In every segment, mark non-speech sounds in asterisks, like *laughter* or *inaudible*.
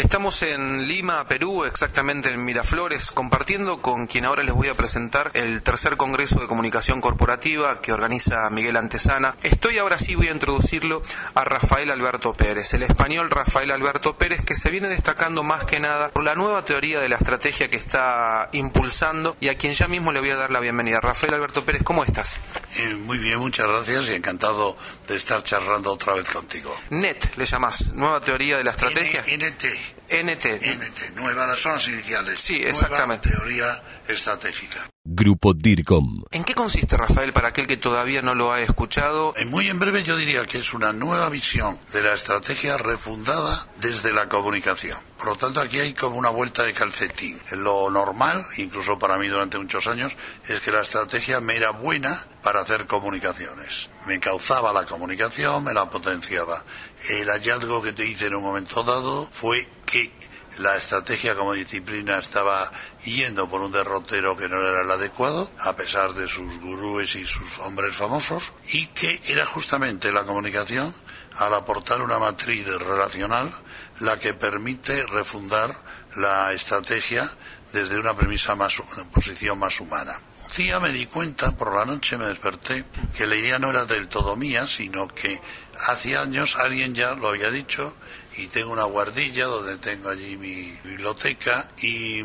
Estamos en Lima, Perú, exactamente en Miraflores, compartiendo con quien ahora les voy a presentar el tercer Congreso de Comunicación Corporativa que organiza Miguel Antesana. Estoy ahora sí, voy a introducirlo a Rafael Alberto Pérez, el español Rafael Alberto Pérez, que se viene destacando más que nada por la nueva teoría de la estrategia que está impulsando y a quien ya mismo le voy a dar la bienvenida. Rafael Alberto Pérez, ¿cómo estás? Eh, muy bien, muchas gracias y encantado de estar charlando otra vez contigo. NET le llamás, nueva teoría de la estrategia. NT. NT. NT, nuevas son las iniciales. Sí, exactamente. Nueva teoría estratégica. Grupo DIRCOM. ¿En qué consiste, Rafael, para aquel que todavía no lo ha escuchado? En muy en breve yo diría que es una nueva visión de la estrategia refundada desde la comunicación. Por lo tanto, aquí hay como una vuelta de calcetín. Lo normal, incluso para mí durante muchos años, es que la estrategia me era buena para hacer comunicaciones. Me encauzaba la comunicación, me la potenciaba. El hallazgo que te hice en un momento dado fue que la estrategia como disciplina estaba yendo por un derrotero que no era el adecuado, a pesar de sus gurúes y sus hombres famosos, y que era justamente la comunicación, al aportar una matriz relacional, la que permite refundar la estrategia desde una premisa más, posición más humana. Un día me di cuenta, por la noche me desperté, que la idea no era del todo mía, sino que hace años alguien ya lo había dicho y tengo una guardilla donde tengo allí mi biblioteca y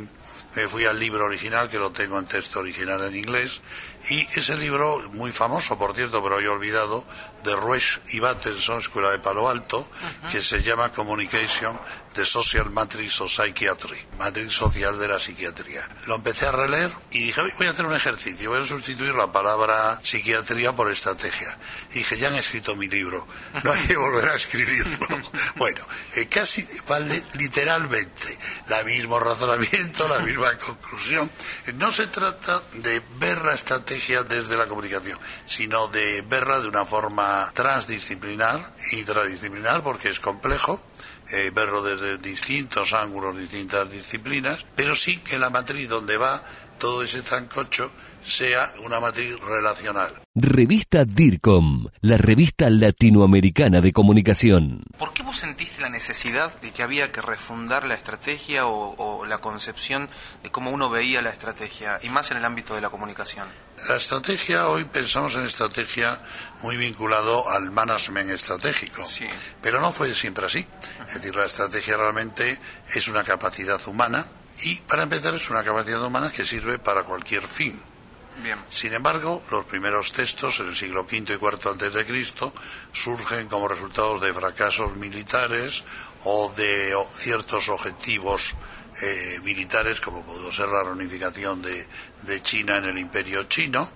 me fui al libro original que lo tengo en texto original en inglés y ese libro muy famoso por cierto pero he olvidado de Ruesch y Battenson Escuela de Palo Alto que se llama Communication the Social Matrix of Psychiatry Matriz Social de la Psiquiatría. Lo empecé a releer y dije voy a hacer un ejercicio voy a sustituir la palabra psiquiatría por estrategia y dije ya han escrito mi libro no hay que volver a escribirlo *laughs* bueno eh, casi vale literalmente la mismo razonamiento la misma conclusión. No se trata de ver la estrategia desde la comunicación sino de verla de una forma transdisciplinar y transdisciplinar porque es complejo eh, verlo desde distintos ángulos, distintas disciplinas, pero sí que la matriz donde va todo ese zancocho sea una matriz relacional. Revista DIRCOM, la revista latinoamericana de comunicación. ¿Por qué vos sentiste la necesidad de que había que refundar la estrategia o, o, la concepción de cómo uno veía la estrategia, y más en el ámbito de la comunicación? La estrategia, hoy pensamos en estrategia muy vinculado al management estratégico, Sí. pero no fue siempre así. Es decir, la estrategia realmente es una capacidad humana y, para empezar, es una capacidad humana que sirve para cualquier fin. Bien. Sin embargo, los primeros textos en el siglo V y IV antes de Cristo surgen como resultados de fracasos militares o de ciertos objetivos eh, militares, como pudo ser la reunificación de, de China en el Imperio chino.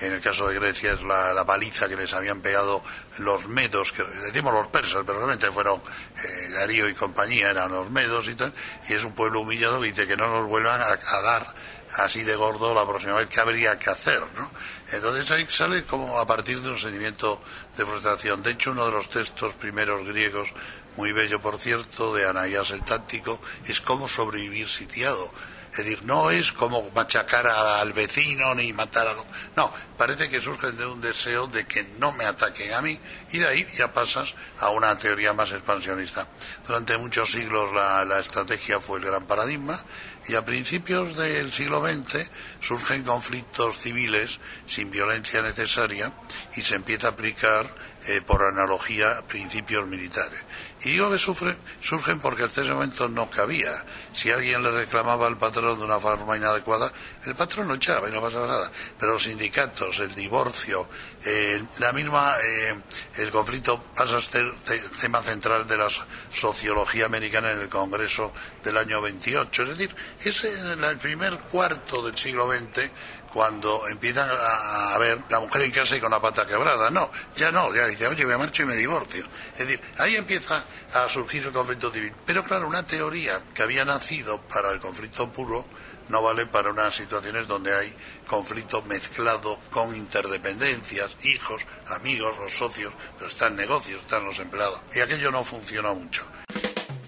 En el caso de Grecia es la, la paliza que les habían pegado los medos, que decimos los persas, pero realmente fueron eh, Darío y compañía, eran los medos y tal. Y es un pueblo humillado que dice que no nos vuelvan a, a dar así de gordo la próxima vez que habría que hacer, ¿no? Entonces ahí sale como a partir de un sentimiento de frustración. De hecho, uno de los textos primeros griegos, muy bello por cierto, de Anaías el Táctico, es cómo sobrevivir sitiado. Es decir, no es como machacar al vecino ni matar a... No, parece que surge de un deseo de que no me ataquen a mí y de ahí ya pasas a una teoría más expansionista. Durante muchos siglos la, la estrategia fue el gran paradigma y a principios del siglo XX surgen conflictos civiles sin violencia necesaria y se empieza a aplicar eh, por analogía principios militares. Y digo que sufren, surgen porque hasta ese momento no cabía. Si alguien le reclamaba al patrón de una forma inadecuada, el patrón lo echaba y no pasaba nada. Pero los sindicatos, el divorcio, eh, la misma, eh, el conflicto pasa a ser te- tema central de la so- sociología americana en el Congreso del año 28. Es decir, es el primer cuarto del siglo XX cuando empiezan a, ver la mujer en casa y con la pata quebrada. No, ya no, ya dice, oye, me marcho y me divorcio. Es decir, ahí empieza a surgir el conflicto civil. Pero claro, una teoría que había nacido para el conflicto puro no vale para unas situaciones donde hay conflicto mezclado con interdependencias, hijos, amigos o socios, pero están negocios, están los empleados. Y aquello no funciona mucho.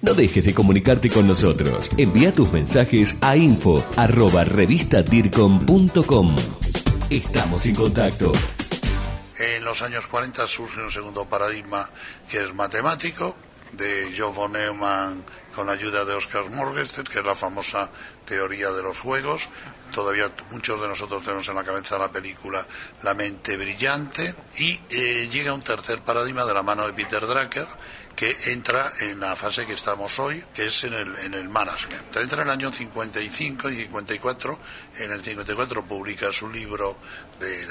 No dejes de comunicarte con nosotros. Envía tus mensajes a info arroba Estamos en contacto. En los años 40 surge un segundo paradigma que es matemático, de John von Neumann con la ayuda de Oscar Morgenstern, que es la famosa teoría de los juegos. Todavía muchos de nosotros tenemos en la cabeza la película La mente brillante. Y eh, llega un tercer paradigma de la mano de Peter Drucker, que entra en la fase que estamos hoy, que es en el, en el management. Entra en el año 55 y 54. En el 54 publica su libro de eh,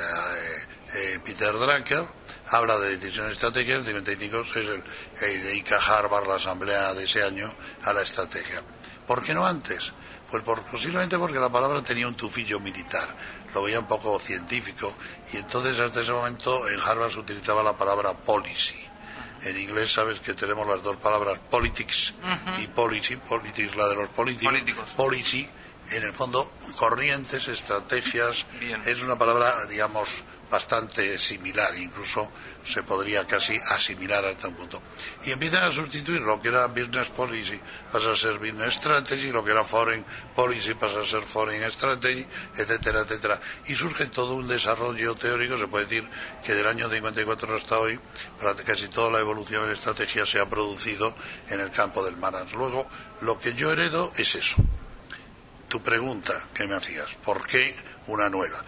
eh, Peter Drucker, habla de decisiones estratégicas, el 55 es el, eh, dedica Harvard, la asamblea de ese año, a la estrategia. ¿Por qué no antes? Pues posiblemente porque la palabra tenía un tufillo militar, lo veía un poco científico, y entonces hasta ese momento en Harvard se utilizaba la palabra policy en inglés sabes que tenemos las dos palabras politics y policy, politics la de los políticos, policy, en el fondo corrientes, estrategias, es una palabra, digamos, bastante similar, incluso se podría casi asimilar hasta un punto. Y empiezan a sustituir lo que era business policy, pasa a ser business strategy, lo que era foreign policy pasa a ser foreign strategy, etcétera, etcétera. Y surge todo un desarrollo teórico, se puede decir que del año 54 hasta hoy, casi toda la evolución en estrategia se ha producido en el campo del management. Luego, lo que yo heredo es eso. Tu pregunta que me hacías, ¿por qué una nueva?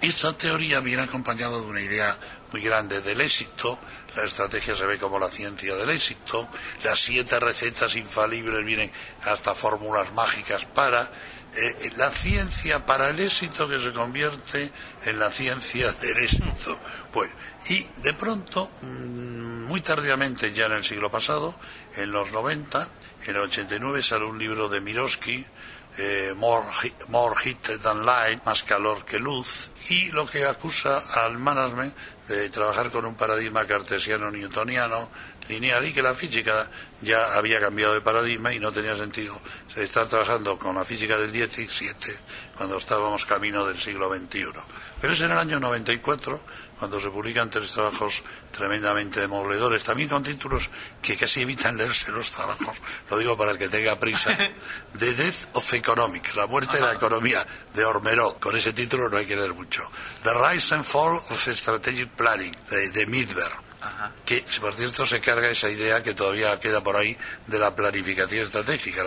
Esta teoría viene acompañada de una idea muy grande del éxito. La estrategia se ve como la ciencia del éxito. Las siete recetas infalibles vienen hasta fórmulas mágicas para eh, la ciencia para el éxito que se convierte en la ciencia *laughs* del éxito. Pues, y de pronto, mm, muy tardíamente, ya en el siglo pasado, en los 90, en el 89 sale un libro de Miroski eh, more, more heat than light, más calor que luz, y lo que acusa al management de trabajar con un paradigma cartesiano newtoniano lineal y que la física ya había cambiado de paradigma y no tenía sentido. Estar trabajando con la física del 17 cuando estábamos camino del siglo XXI. Pero es en el año 94 cuando se publican tres trabajos tremendamente demoledores, también con títulos que casi evitan leerse los trabajos, lo digo para el que tenga prisa, *laughs* The Death of Economics, la muerte de la economía, de Ormerod, con ese título no hay que leer mucho, The Rise and Fall of Strategic Planning, de, de Midberg, que por cierto se carga esa idea que todavía queda por ahí de la planificación estratégica,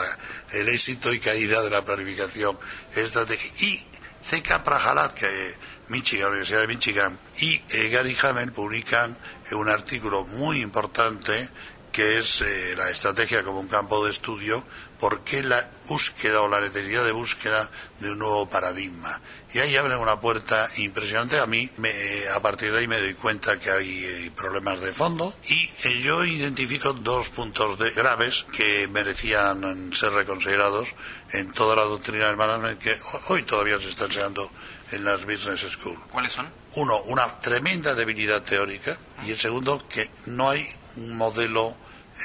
el éxito y caída de la planificación estratégica. Y C.K. Prahalat, que Michigan, la Universidad de Michigan, y eh, Gary Hamel publican un artículo muy importante que es eh, la estrategia como un campo de estudio, por qué la búsqueda o la necesidad de búsqueda de un nuevo paradigma. Y ahí abren una puerta impresionante. A mí, me, eh, a partir de ahí me doy cuenta que hay problemas de fondo y yo identifico dos puntos de, graves que merecían ser reconsiderados en toda la doctrina del management que hoy todavía se está enseñando en las Business School. ¿Cuáles son? Uno, una tremenda debilidad teórica y el segundo, que no hay un modelo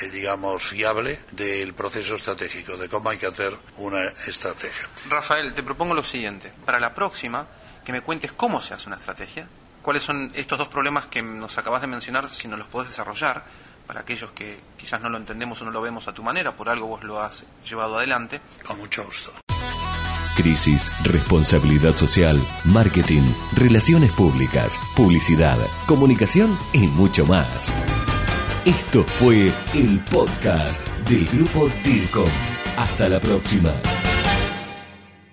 eh, digamos, fiable del proceso estratégico, de cómo hay que hacer una estrategia. Rafael, te propongo lo siguiente. Para la próxima, que me cuentes cómo se hace una estrategia, cuáles son estos dos problemas que nos acabas de mencionar, si nos los podés desarrollar, para aquellos que quizás no lo entendemos o no lo vemos a tu manera, por algo vos lo has llevado adelante. Con mucho gusto. Crisis, responsabilidad social, marketing, relaciones públicas, publicidad, comunicación y mucho más. Esto fue el podcast del grupo DIRCOM. Hasta la próxima.